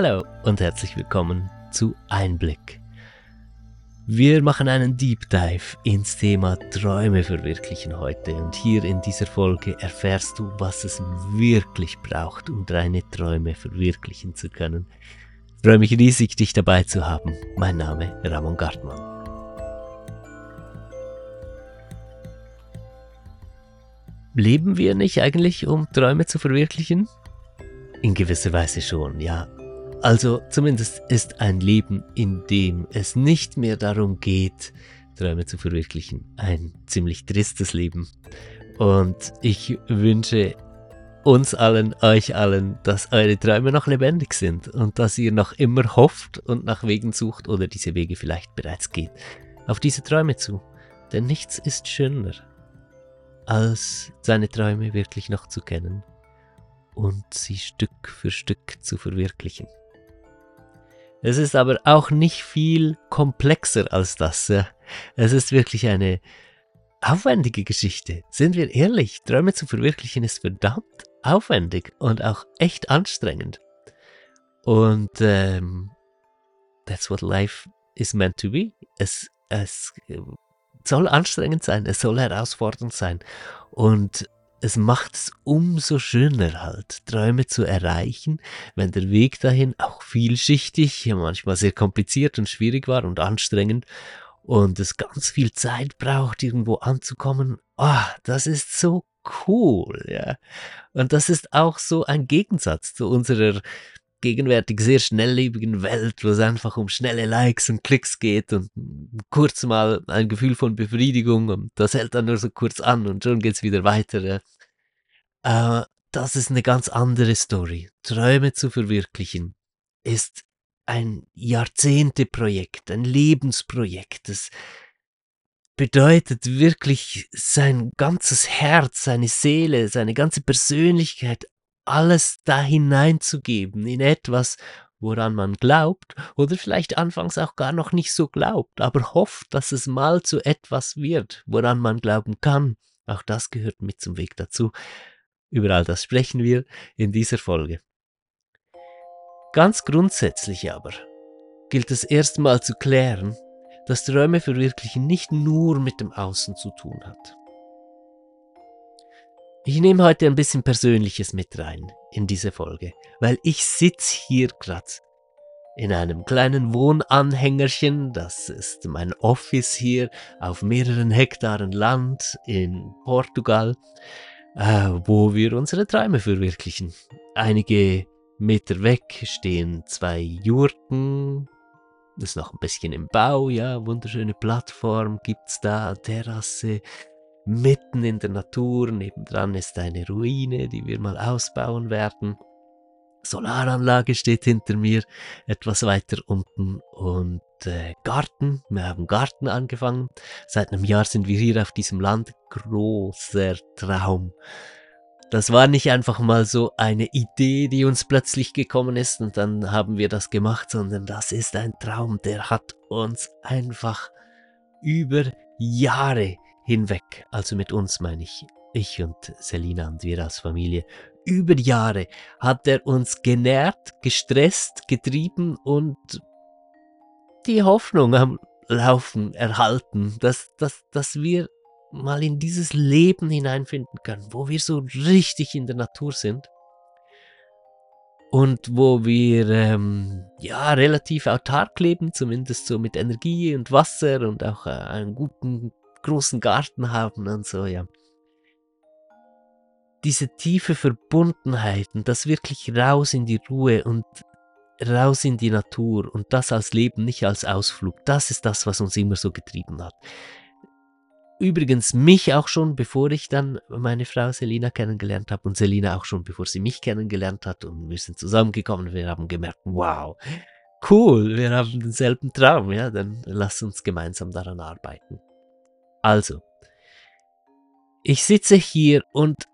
Hallo und herzlich willkommen zu Einblick. Wir machen einen Deep Dive ins Thema Träume verwirklichen heute und hier in dieser Folge erfährst du, was es wirklich braucht, um deine Träume verwirklichen zu können. Ich freue mich riesig, dich dabei zu haben. Mein Name Ramon Gartmann. Leben wir nicht eigentlich, um Träume zu verwirklichen? In gewisser Weise schon, ja. Also zumindest ist ein Leben, in dem es nicht mehr darum geht, Träume zu verwirklichen, ein ziemlich tristes Leben. Und ich wünsche uns allen, euch allen, dass eure Träume noch lebendig sind und dass ihr noch immer hofft und nach Wegen sucht oder diese Wege vielleicht bereits geht, auf diese Träume zu. Denn nichts ist schöner, als seine Träume wirklich noch zu kennen und sie Stück für Stück zu verwirklichen. Es ist aber auch nicht viel komplexer als das. Es ist wirklich eine aufwendige Geschichte. Sind wir ehrlich, Träume zu verwirklichen ist verdammt aufwendig und auch echt anstrengend. Und ähm, that's what life is meant to be. Es, es soll anstrengend sein, es soll herausfordernd sein. Und es macht es umso schöner halt, Träume zu erreichen, wenn der Weg dahin auch vielschichtig, manchmal sehr kompliziert und schwierig war und anstrengend und es ganz viel Zeit braucht, irgendwo anzukommen. Ah, oh, das ist so cool, ja. Und das ist auch so ein Gegensatz zu unserer gegenwärtig sehr schnelllebigen Welt, wo es einfach um schnelle Likes und Klicks geht und kurz mal ein Gefühl von Befriedigung und das hält dann nur so kurz an und schon geht's wieder weiter. Äh, das ist eine ganz andere Story. Träume zu verwirklichen ist ein Jahrzehnteprojekt, ein Lebensprojekt. Das bedeutet wirklich sein ganzes Herz, seine Seele, seine ganze Persönlichkeit alles da hineinzugeben in etwas, woran man glaubt oder vielleicht anfangs auch gar noch nicht so glaubt, aber hofft, dass es mal zu etwas wird, woran man glauben kann. Auch das gehört mit zum Weg dazu. Über all das sprechen wir in dieser Folge. Ganz grundsätzlich aber gilt es erstmal zu klären, dass Träume verwirklichen nicht nur mit dem Außen zu tun hat. Ich nehme heute ein bisschen Persönliches mit rein in diese Folge, weil ich sitze hier gerade in einem kleinen Wohnanhängerchen, das ist mein Office hier auf mehreren Hektaren Land in Portugal, äh, wo wir unsere Träume verwirklichen. Einige Meter weg stehen zwei Jurten, ist noch ein bisschen im Bau, ja, wunderschöne Plattform gibt's da, Terrasse, mitten in der Natur. Nebendran ist eine Ruine, die wir mal ausbauen werden. Solaranlage steht hinter mir, etwas weiter unten und äh, Garten. Wir haben Garten angefangen. Seit einem Jahr sind wir hier auf diesem Land. Großer Traum. Das war nicht einfach mal so eine Idee, die uns plötzlich gekommen ist und dann haben wir das gemacht, sondern das ist ein Traum, der hat uns einfach über Jahre hinweg, also mit uns meine ich, ich und Selina und wir als Familie, über Jahre hat er uns genährt, gestresst, getrieben und die Hoffnung am Laufen erhalten, dass, dass, dass wir mal in dieses Leben hineinfinden können, wo wir so richtig in der Natur sind. Und wo wir ähm, ja relativ autark leben, zumindest so mit Energie und Wasser und auch äh, einen guten großen Garten haben und so, ja. Diese tiefe Verbundenheit und das wirklich raus in die Ruhe und raus in die Natur und das als Leben, nicht als Ausflug, das ist das, was uns immer so getrieben hat. Übrigens mich auch schon, bevor ich dann meine Frau Selina kennengelernt habe und Selina auch schon, bevor sie mich kennengelernt hat und wir sind zusammengekommen, wir haben gemerkt, wow, cool, wir haben denselben Traum, ja, dann lass uns gemeinsam daran arbeiten. Also, ich sitze hier und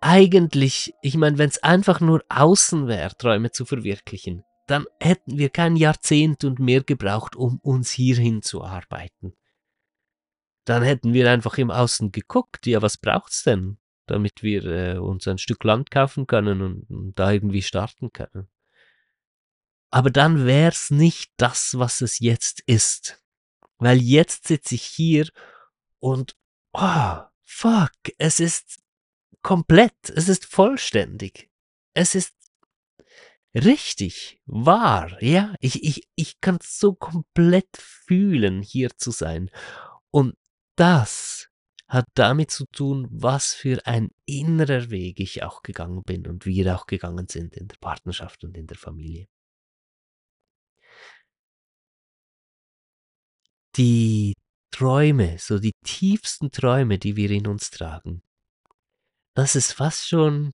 eigentlich, ich meine, wenn es einfach nur außen wäre, Träume zu verwirklichen, dann hätten wir kein Jahrzehnt und mehr gebraucht, um uns hierhin zu arbeiten. Dann hätten wir einfach im Außen geguckt, ja, was braucht's denn, damit wir äh, uns ein Stück Land kaufen können und, und da irgendwie starten können. Aber dann wär's nicht das, was es jetzt ist. Weil jetzt sitze ich hier und, oh, fuck, es ist komplett, es ist vollständig. Es ist richtig, wahr, ja. Ich, ich, ich kann so komplett fühlen, hier zu sein. Und das hat damit zu tun, was für ein innerer Weg ich auch gegangen bin und wir auch gegangen sind in der Partnerschaft und in der Familie. Die Träume, so die tiefsten Träume, die wir in uns tragen, das ist fast schon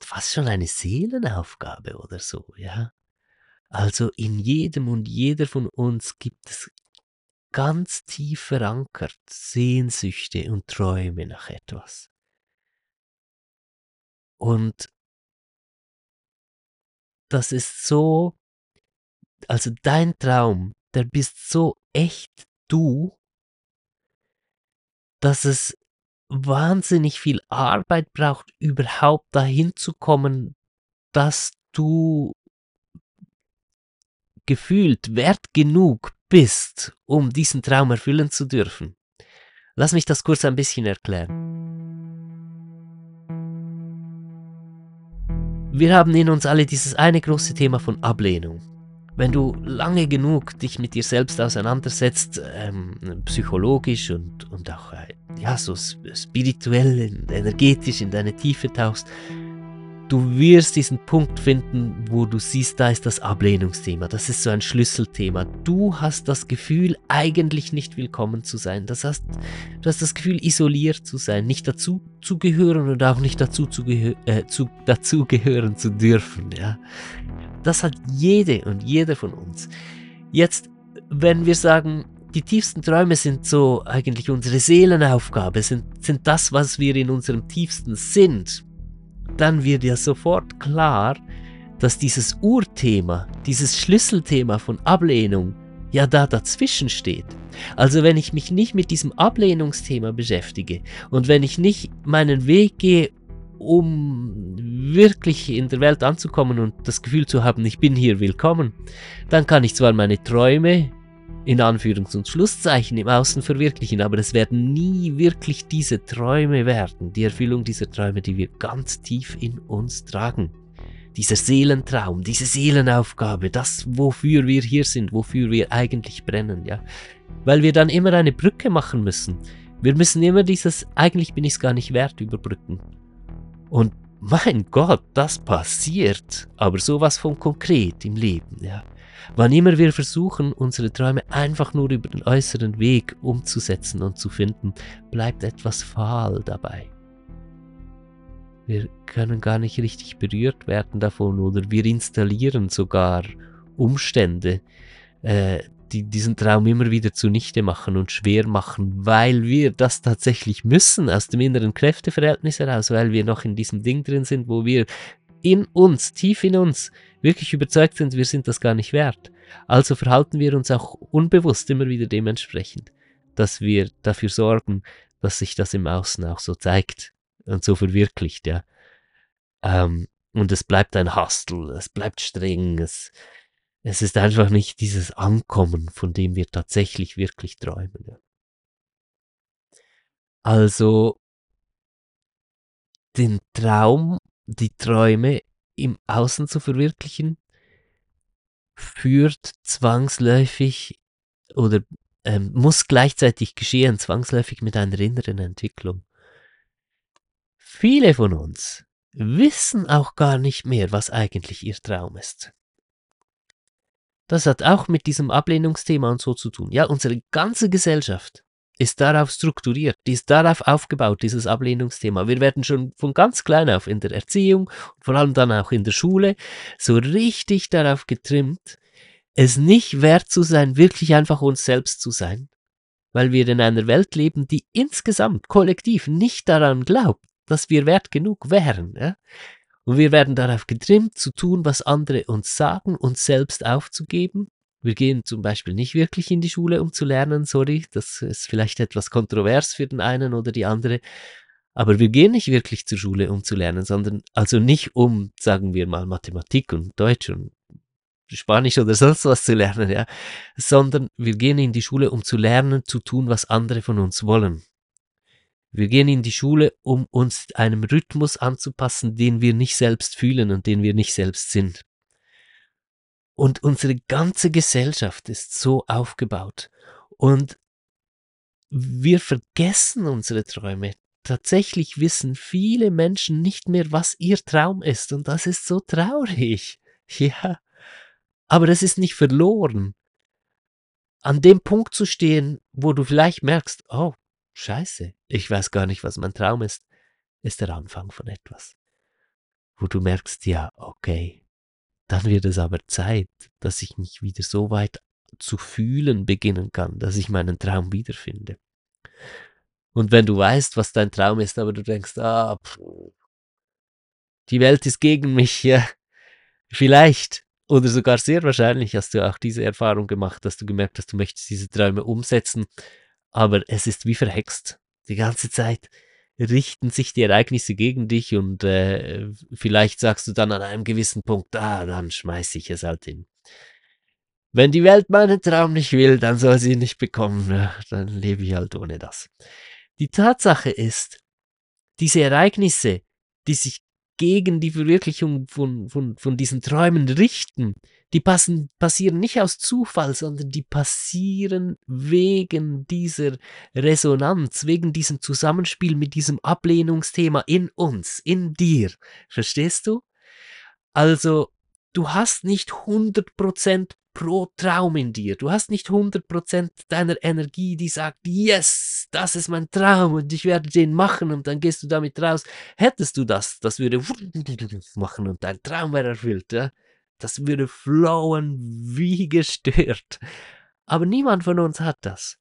fast schon eine Seelenaufgabe oder so, ja. Also in jedem und jeder von uns gibt es ganz tief verankert Sehnsüchte und Träume nach etwas. Und das ist so, also dein Traum, der bist so echt du, dass es wahnsinnig viel Arbeit braucht, überhaupt dahin zu kommen, dass du gefühlt wert genug bist, um diesen Traum erfüllen zu dürfen. Lass mich das kurz ein bisschen erklären. Wir haben in uns alle dieses eine große Thema von Ablehnung. Wenn du lange genug dich mit dir selbst auseinandersetzt, ähm, psychologisch und, und auch äh, ja, so spirituell, energetisch in deine Tiefe tauchst, du wirst diesen Punkt finden, wo du siehst, da ist das Ablehnungsthema. Das ist so ein Schlüsselthema. Du hast das Gefühl, eigentlich nicht willkommen zu sein. Das heißt, du hast das Gefühl, isoliert zu sein, nicht dazu zu gehören und auch nicht dazu, zu äh, zu, dazu gehören zu dürfen. Ja? Das hat jede und jeder von uns. Jetzt, wenn wir sagen, die tiefsten Träume sind so eigentlich unsere Seelenaufgabe, sind, sind das, was wir in unserem tiefsten sind dann wird ja sofort klar, dass dieses Urthema, dieses Schlüsselthema von Ablehnung ja da dazwischen steht. Also wenn ich mich nicht mit diesem Ablehnungsthema beschäftige und wenn ich nicht meinen Weg gehe, um wirklich in der Welt anzukommen und das Gefühl zu haben, ich bin hier willkommen, dann kann ich zwar meine Träume in Anführungs- und Schlusszeichen im Außen verwirklichen, aber es werden nie wirklich diese Träume werden, die Erfüllung dieser Träume, die wir ganz tief in uns tragen. Dieser Seelentraum, diese Seelenaufgabe, das, wofür wir hier sind, wofür wir eigentlich brennen, ja. Weil wir dann immer eine Brücke machen müssen. Wir müssen immer dieses, eigentlich bin ich es gar nicht wert, überbrücken. Und mein Gott, das passiert, aber sowas von konkret im Leben, ja. Wann immer wir versuchen, unsere Träume einfach nur über den äußeren Weg umzusetzen und zu finden, bleibt etwas fahl dabei. Wir können gar nicht richtig berührt werden davon oder wir installieren sogar Umstände, äh, die diesen Traum immer wieder zunichte machen und schwer machen, weil wir das tatsächlich müssen aus dem inneren Kräfteverhältnis heraus, weil wir noch in diesem Ding drin sind, wo wir in uns, tief in uns, wirklich überzeugt sind, wir sind das gar nicht wert. Also verhalten wir uns auch unbewusst immer wieder dementsprechend, dass wir dafür sorgen, dass sich das im Außen auch so zeigt und so verwirklicht, ja. Ähm, und es bleibt ein Hustle, es bleibt streng, es, es ist einfach nicht dieses Ankommen, von dem wir tatsächlich wirklich träumen. Also den Traum die Träume im Außen zu verwirklichen, führt zwangsläufig oder ähm, muss gleichzeitig geschehen, zwangsläufig mit einer inneren Entwicklung. Viele von uns wissen auch gar nicht mehr, was eigentlich ihr Traum ist. Das hat auch mit diesem Ablehnungsthema und so zu tun. Ja, unsere ganze Gesellschaft ist darauf strukturiert, die ist darauf aufgebaut, dieses Ablehnungsthema. Wir werden schon von ganz klein auf in der Erziehung, vor allem dann auch in der Schule, so richtig darauf getrimmt, es nicht wert zu sein, wirklich einfach uns selbst zu sein, weil wir in einer Welt leben, die insgesamt, kollektiv nicht daran glaubt, dass wir wert genug wären. Ja? Und wir werden darauf getrimmt, zu tun, was andere uns sagen, uns selbst aufzugeben, wir gehen zum Beispiel nicht wirklich in die Schule, um zu lernen, sorry, das ist vielleicht etwas kontrovers für den einen oder die andere, Aber wir gehen nicht wirklich zur Schule, um zu lernen, sondern also nicht um, sagen wir mal, Mathematik und Deutsch und Spanisch oder sonst was zu lernen, ja, sondern wir gehen in die Schule, um zu lernen, zu tun, was andere von uns wollen. Wir gehen in die Schule, um uns einem Rhythmus anzupassen, den wir nicht selbst fühlen und den wir nicht selbst sind. Und unsere ganze Gesellschaft ist so aufgebaut. Und wir vergessen unsere Träume. Tatsächlich wissen viele Menschen nicht mehr, was ihr Traum ist. Und das ist so traurig. Ja. Aber das ist nicht verloren. An dem Punkt zu stehen, wo du vielleicht merkst, oh, scheiße, ich weiß gar nicht, was mein Traum ist, ist der Anfang von etwas. Wo du merkst, ja, okay, dann wird es aber Zeit, dass ich mich wieder so weit zu fühlen beginnen kann, dass ich meinen Traum wiederfinde. Und wenn du weißt, was dein Traum ist, aber du denkst, ah, pff, die Welt ist gegen mich, ja, vielleicht oder sogar sehr wahrscheinlich hast du auch diese Erfahrung gemacht, dass du gemerkt hast, du möchtest diese Träume umsetzen, aber es ist wie verhext. Die ganze Zeit richten sich die Ereignisse gegen dich und äh, vielleicht sagst du dann an einem gewissen Punkt, ah, dann schmeiß ich es halt hin. Wenn die Welt meinen Traum nicht will, dann soll sie ihn nicht bekommen, dann lebe ich halt ohne das. Die Tatsache ist, diese Ereignisse, die sich gegen die Verwirklichung von, von, von diesen Träumen richten, die passen, passieren nicht aus Zufall, sondern die passieren wegen dieser Resonanz, wegen diesem Zusammenspiel mit diesem Ablehnungsthema in uns, in dir. Verstehst du? Also, du hast nicht 100% pro Traum in dir. Du hast nicht 100% deiner Energie, die sagt, yes, das ist mein Traum und ich werde den machen und dann gehst du damit raus. Hättest du das, das würde machen und dein Traum wäre erfüllt. Ja? Das würde flowen wie gestört. Aber niemand von uns hat das.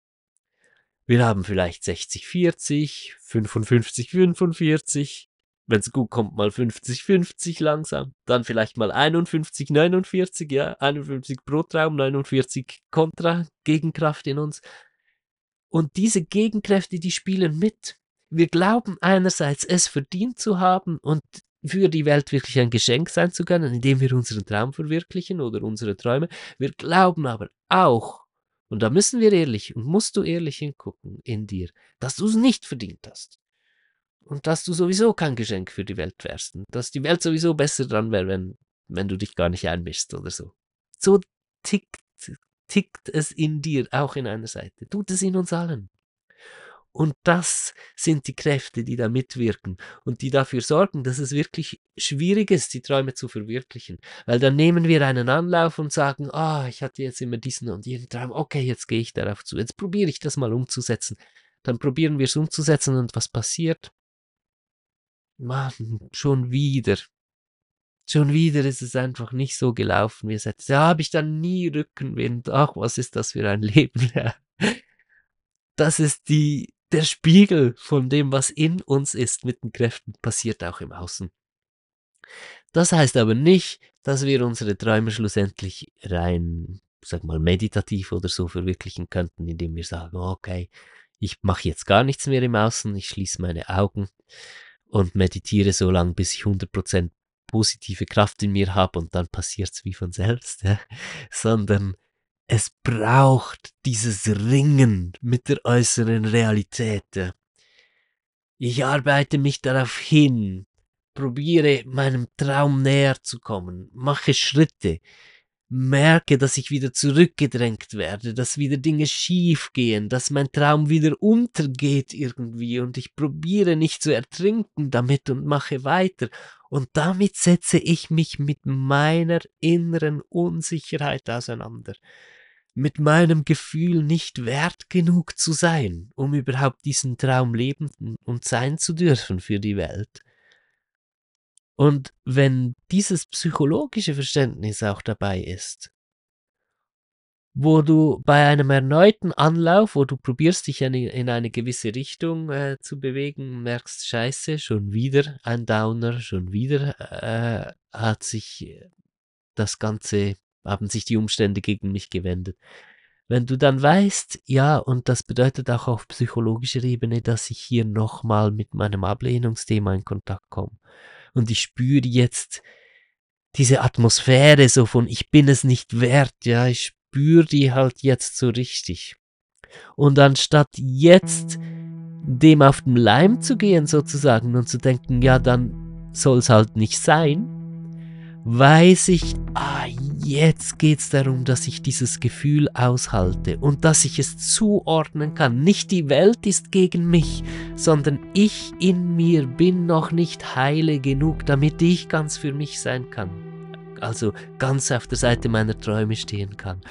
Wir haben vielleicht 60, 40, 55, 45, wenn es gut kommt, mal 50-50 langsam, dann vielleicht mal 51-49, ja, 51 pro Traum, 49 Kontra, Gegenkraft in uns. Und diese Gegenkräfte, die spielen mit. Wir glauben einerseits, es verdient zu haben und für die Welt wirklich ein Geschenk sein zu können, indem wir unseren Traum verwirklichen oder unsere Träume. Wir glauben aber auch, und da müssen wir ehrlich und musst du ehrlich hingucken in dir, dass du es nicht verdient hast und dass du sowieso kein Geschenk für die Welt wärst und dass die Welt sowieso besser dran wäre, wenn, wenn du dich gar nicht einmischst oder so. So tickt, tickt es in dir, auch in einer Seite, tut es in uns allen. Und das sind die Kräfte, die da mitwirken und die dafür sorgen, dass es wirklich schwierig ist, die Träume zu verwirklichen. Weil dann nehmen wir einen Anlauf und sagen, ah, oh, ich hatte jetzt immer diesen und jenen Traum, okay, jetzt gehe ich darauf zu, jetzt probiere ich das mal umzusetzen. Dann probieren wir es umzusetzen und was passiert? Mann, schon wieder. Schon wieder ist es einfach nicht so gelaufen, wie es hätte. Da habe ich dann nie Rückenwind. Ach, was ist das für ein Leben? Das ist die, der Spiegel von dem, was in uns ist, mit den Kräften, passiert auch im Außen. Das heißt aber nicht, dass wir unsere Träume schlussendlich rein, sag mal, meditativ oder so verwirklichen könnten, indem wir sagen, okay, ich mache jetzt gar nichts mehr im Außen, ich schließe meine Augen und meditiere so lange, bis ich 100% positive Kraft in mir habe und dann passiert's wie von selbst, ja? sondern es braucht dieses Ringen mit der äußeren Realität. Ich arbeite mich darauf hin, probiere meinem Traum näher zu kommen, mache Schritte, merke, dass ich wieder zurückgedrängt werde, dass wieder Dinge schief gehen, dass mein Traum wieder untergeht irgendwie und ich probiere nicht zu ertrinken damit und mache weiter. Und damit setze ich mich mit meiner inneren Unsicherheit auseinander. Mit meinem Gefühl, nicht wert genug zu sein, um überhaupt diesen Traum leben und sein zu dürfen für die Welt. Und wenn dieses psychologische Verständnis auch dabei ist, wo du bei einem erneuten Anlauf, wo du probierst, dich in, in eine gewisse Richtung äh, zu bewegen, merkst, scheiße, schon wieder ein Downer, schon wieder äh, hat sich das Ganze, haben sich die Umstände gegen mich gewendet, wenn du dann weißt, ja, und das bedeutet auch auf psychologischer Ebene, dass ich hier nochmal mit meinem Ablehnungsthema in Kontakt komme. Und ich spüre jetzt diese Atmosphäre so von, ich bin es nicht wert, ja, ich spüre die halt jetzt so richtig. Und anstatt jetzt dem auf den Leim zu gehen sozusagen und zu denken, ja, dann soll es halt nicht sein, weiß ich, ah, jetzt geht es darum, dass ich dieses Gefühl aushalte und dass ich es zuordnen kann. Nicht die Welt ist gegen mich, sondern ich in mir bin noch nicht heile genug, damit ich ganz für mich sein kann. Also ganz auf der Seite meiner Träume stehen kann.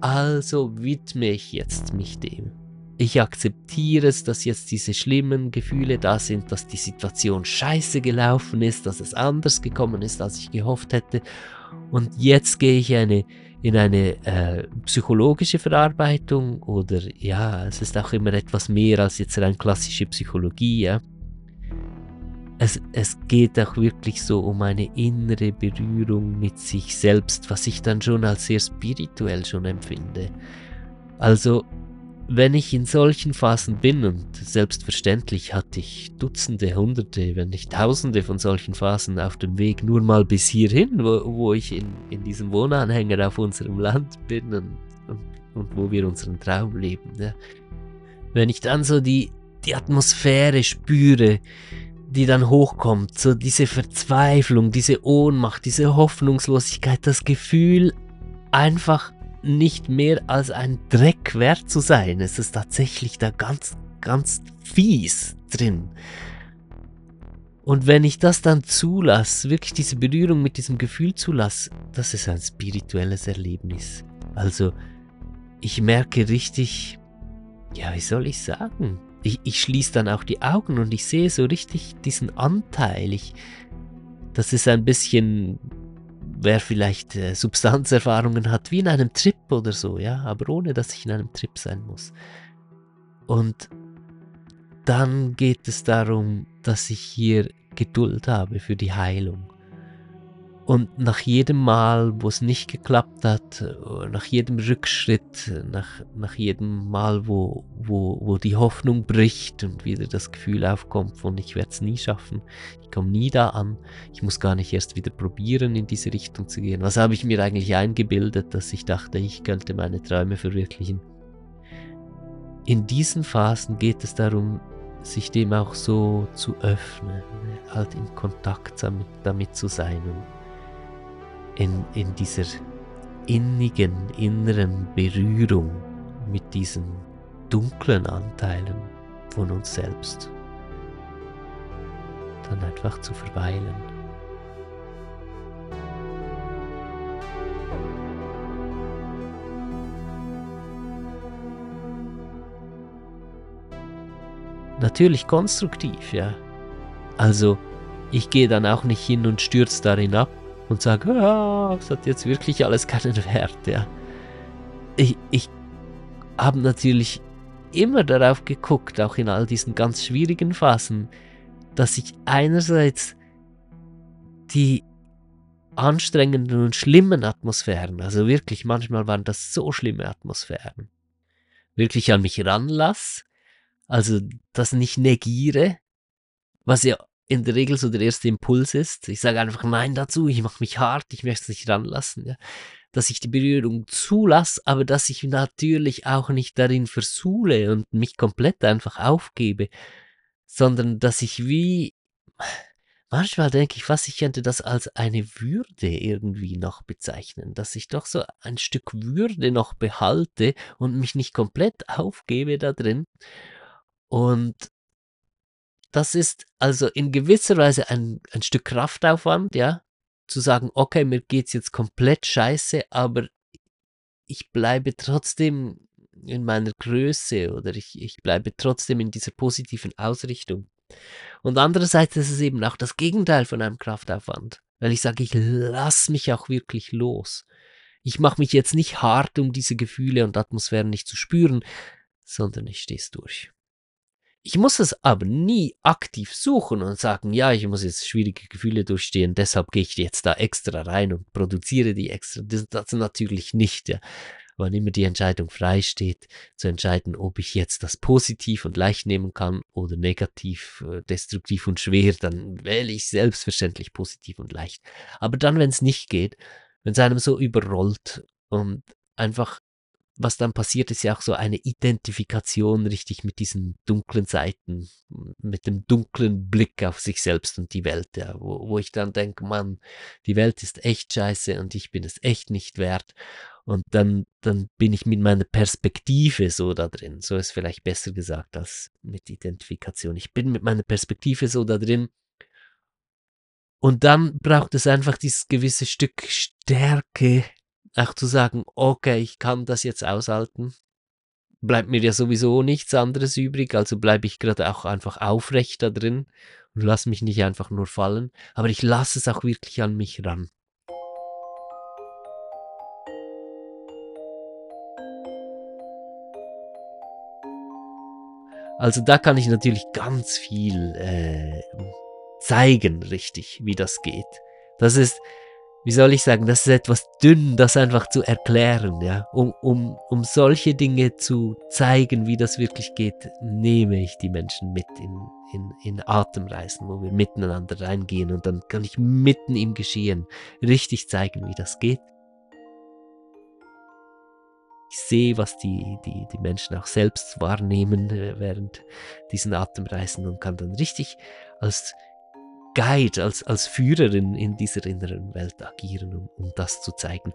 Also widme ich jetzt mich dem. Ich akzeptiere es, dass jetzt diese schlimmen Gefühle da sind, dass die Situation scheiße gelaufen ist, dass es anders gekommen ist, als ich gehofft hätte. Und jetzt gehe ich eine, in eine äh, psychologische Verarbeitung oder ja, es ist auch immer etwas mehr als jetzt rein klassische Psychologie. Ja. Es, es geht auch wirklich so um eine innere Berührung mit sich selbst, was ich dann schon als sehr spirituell schon empfinde. Also wenn ich in solchen Phasen bin, und selbstverständlich hatte ich Dutzende, Hunderte, wenn nicht Tausende von solchen Phasen auf dem Weg nur mal bis hierhin, wo, wo ich in, in diesem Wohnanhänger auf unserem Land bin und, und, und wo wir unseren Traum leben. Ja. Wenn ich dann so die, die Atmosphäre spüre, die dann hochkommt, so diese Verzweiflung, diese Ohnmacht, diese Hoffnungslosigkeit, das Gefühl, einfach nicht mehr als ein Dreck wert zu sein. Es ist tatsächlich da ganz, ganz fies drin. Und wenn ich das dann zulasse, wirklich diese Berührung mit diesem Gefühl zulasse, das ist ein spirituelles Erlebnis. Also ich merke richtig, ja, wie soll ich sagen? Ich, ich schließe dann auch die Augen und ich sehe so richtig diesen Anteil. Ich, das ist ein bisschen wer vielleicht äh, Substanzerfahrungen hat, wie in einem Trip oder so, ja, aber ohne dass ich in einem Trip sein muss. Und dann geht es darum, dass ich hier Geduld habe für die Heilung. Und nach jedem Mal, wo es nicht geklappt hat, nach jedem Rückschritt, nach, nach jedem Mal, wo, wo, wo die Hoffnung bricht und wieder das Gefühl aufkommt von ich werde es nie schaffen, ich komme nie da an, ich muss gar nicht erst wieder probieren, in diese Richtung zu gehen. Was habe ich mir eigentlich eingebildet, dass ich dachte, ich könnte meine Träume verwirklichen? In diesen Phasen geht es darum, sich dem auch so zu öffnen, halt in Kontakt damit, damit zu sein und in, in dieser innigen inneren Berührung mit diesen dunklen Anteilen von uns selbst. Dann einfach zu verweilen. Natürlich konstruktiv, ja. Also, ich gehe dann auch nicht hin und stürze darin ab, und sage, ah, es hat jetzt wirklich alles keinen Wert, ja. Ich, ich habe natürlich immer darauf geguckt, auch in all diesen ganz schwierigen Phasen, dass ich einerseits die anstrengenden und schlimmen Atmosphären, also wirklich manchmal waren das so schlimme Atmosphären, wirklich an mich ranlasse, also das nicht negiere, was ja in der Regel so der erste Impuls ist. Ich sage einfach Nein dazu, ich mache mich hart, ich möchte es nicht ranlassen. Ja. Dass ich die Berührung zulasse, aber dass ich natürlich auch nicht darin versuhle und mich komplett einfach aufgebe, sondern dass ich wie, manchmal denke ich fast, ich könnte das als eine Würde irgendwie noch bezeichnen, dass ich doch so ein Stück Würde noch behalte und mich nicht komplett aufgebe da drin. Und das ist also in gewisser Weise ein, ein Stück Kraftaufwand, ja, zu sagen, okay, mir geht's jetzt komplett scheiße, aber ich bleibe trotzdem in meiner Größe oder ich, ich bleibe trotzdem in dieser positiven Ausrichtung. Und andererseits ist es eben auch das Gegenteil von einem Kraftaufwand, weil ich sage, ich lasse mich auch wirklich los. Ich mache mich jetzt nicht hart, um diese Gefühle und Atmosphären nicht zu spüren, sondern ich stehe es durch. Ich muss es aber nie aktiv suchen und sagen, ja, ich muss jetzt schwierige Gefühle durchstehen, deshalb gehe ich jetzt da extra rein und produziere die extra. Das, das natürlich nicht, ja. wann immer die Entscheidung frei steht, zu entscheiden, ob ich jetzt das positiv und leicht nehmen kann oder negativ, äh, destruktiv und schwer, dann wähle ich selbstverständlich positiv und leicht. Aber dann, wenn es nicht geht, wenn es einem so überrollt und einfach was dann passiert, ist ja auch so eine Identifikation richtig mit diesen dunklen Seiten, mit dem dunklen Blick auf sich selbst und die Welt, ja, wo, wo ich dann denke, Mann, die Welt ist echt scheiße und ich bin es echt nicht wert. Und dann, dann bin ich mit meiner Perspektive so da drin. So ist vielleicht besser gesagt als mit Identifikation. Ich bin mit meiner Perspektive so da drin. Und dann braucht es einfach dieses gewisse Stück Stärke, auch zu sagen, okay, ich kann das jetzt aushalten, bleibt mir ja sowieso nichts anderes übrig, also bleibe ich gerade auch einfach aufrecht da drin und lasse mich nicht einfach nur fallen, aber ich lasse es auch wirklich an mich ran. Also da kann ich natürlich ganz viel äh, zeigen, richtig, wie das geht. Das ist wie soll ich sagen, das ist etwas dünn, das einfach zu erklären, ja. Um, um, um solche Dinge zu zeigen, wie das wirklich geht, nehme ich die Menschen mit in, in, in Atemreisen, wo wir miteinander reingehen und dann kann ich mitten im Geschehen richtig zeigen, wie das geht. Ich sehe, was die, die, die Menschen auch selbst wahrnehmen äh, während diesen Atemreisen und kann dann richtig als Guide, als, als Führerin in dieser inneren Welt agieren, um, um das zu zeigen.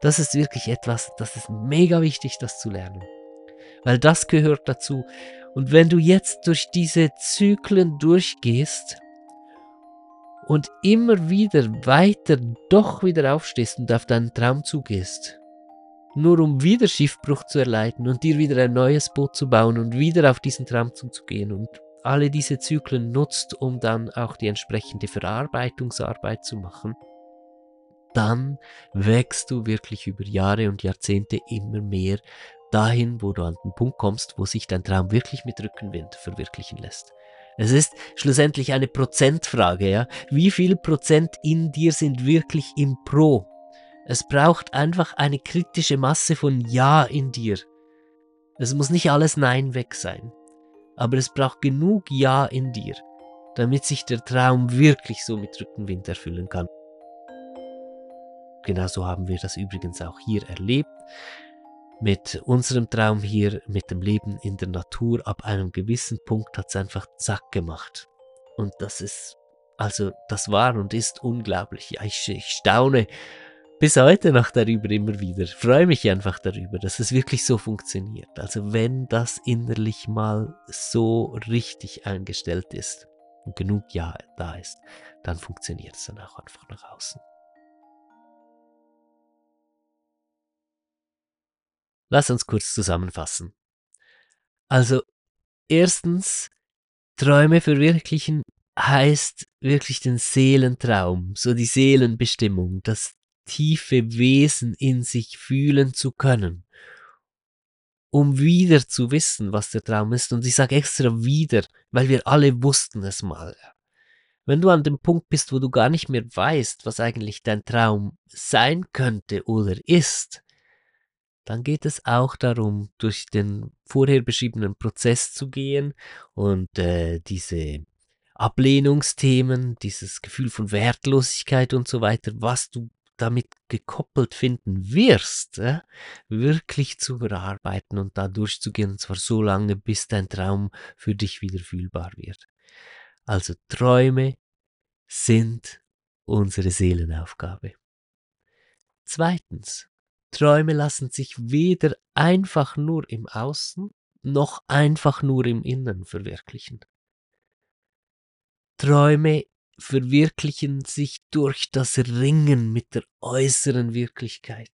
Das ist wirklich etwas, das ist mega wichtig, das zu lernen. Weil das gehört dazu. Und wenn du jetzt durch diese Zyklen durchgehst und immer wieder weiter doch wieder aufstehst und auf deinen Traum zugehst, nur um wieder Schiffbruch zu erleiden und dir wieder ein neues Boot zu bauen und wieder auf diesen Traum zuzugehen und alle diese Zyklen nutzt, um dann auch die entsprechende Verarbeitungsarbeit zu machen, dann wächst du wirklich über Jahre und Jahrzehnte immer mehr dahin, wo du an den Punkt kommst, wo sich dein Traum wirklich mit Rückenwind verwirklichen lässt. Es ist schlussendlich eine Prozentfrage, ja. Wie viel Prozent in dir sind wirklich im Pro? Es braucht einfach eine kritische Masse von Ja in dir. Es muss nicht alles Nein weg sein, aber es braucht genug Ja in dir, damit sich der Traum wirklich so mit Rückenwind erfüllen kann. Genauso haben wir das übrigens auch hier erlebt. Mit unserem Traum hier, mit dem Leben in der Natur, ab einem gewissen Punkt hat es einfach zack gemacht. Und das ist, also das war und ist unglaublich. Ich, ich staune, bis heute noch darüber immer wieder. Freue mich einfach darüber, dass es wirklich so funktioniert. Also wenn das innerlich mal so richtig eingestellt ist und genug Ja da ist, dann funktioniert es dann auch einfach nach außen. Lass uns kurz zusammenfassen. Also erstens, Träume verwirklichen heißt wirklich den Seelentraum, so die Seelenbestimmung, das tiefe Wesen in sich fühlen zu können, um wieder zu wissen, was der Traum ist. Und ich sage extra wieder, weil wir alle wussten es mal. Wenn du an dem Punkt bist, wo du gar nicht mehr weißt, was eigentlich dein Traum sein könnte oder ist, dann geht es auch darum, durch den vorher beschriebenen Prozess zu gehen und äh, diese Ablehnungsthemen, dieses Gefühl von Wertlosigkeit und so weiter, was du damit gekoppelt finden wirst, äh, wirklich zu bearbeiten und da durchzugehen, und zwar so lange, bis dein Traum für dich wieder fühlbar wird. Also Träume sind unsere Seelenaufgabe. Zweitens, Träume lassen sich weder einfach nur im Außen noch einfach nur im Innen verwirklichen. Träume verwirklichen sich durch das Ringen mit der äußeren Wirklichkeit,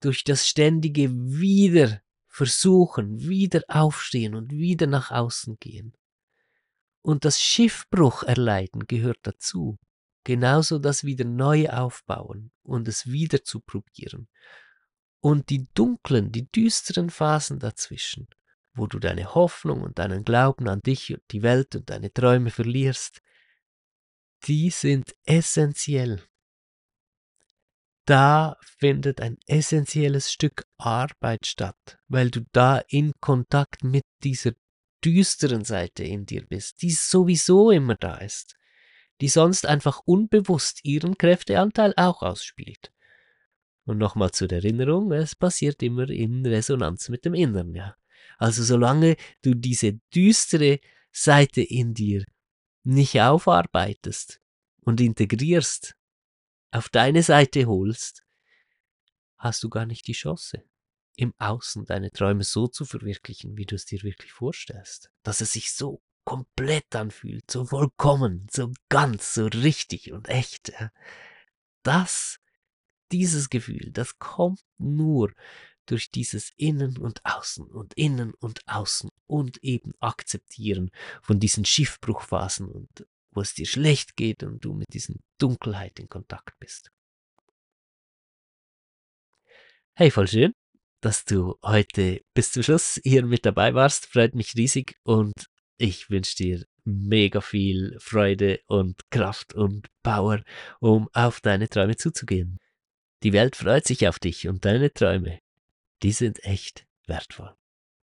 durch das ständige Wieder versuchen, wieder aufstehen und wieder nach außen gehen. Und das Schiffbruch erleiden gehört dazu, genauso das wieder neu aufbauen und es wieder zu probieren. Und die dunklen, die düsteren Phasen dazwischen, wo du deine Hoffnung und deinen Glauben an dich und die Welt und deine Träume verlierst, die sind essentiell, da findet ein essentielles Stück Arbeit statt, weil du da in Kontakt mit dieser düsteren Seite in dir bist, die sowieso immer da ist, die sonst einfach unbewusst ihren Kräfteanteil auch ausspielt. Und nochmal zur Erinnerung, es passiert immer in Resonanz mit dem Inneren, ja. Also solange du diese düstere Seite in dir nicht aufarbeitest und integrierst, auf deine Seite holst, hast du gar nicht die Chance, im Außen deine Träume so zu verwirklichen, wie du es dir wirklich vorstellst. Dass es sich so komplett anfühlt, so vollkommen, so ganz, so richtig und echt. Das, dieses Gefühl, das kommt nur durch dieses Innen und Außen und Innen und Außen und eben akzeptieren von diesen Schiffbruchphasen und wo es dir schlecht geht und du mit diesen Dunkelheit in Kontakt bist. Hey, voll schön, dass du heute bis zum Schluss hier mit dabei warst. Freut mich riesig und ich wünsche dir mega viel Freude und Kraft und Power, um auf deine Träume zuzugehen. Die Welt freut sich auf dich und deine Träume, die sind echt wertvoll.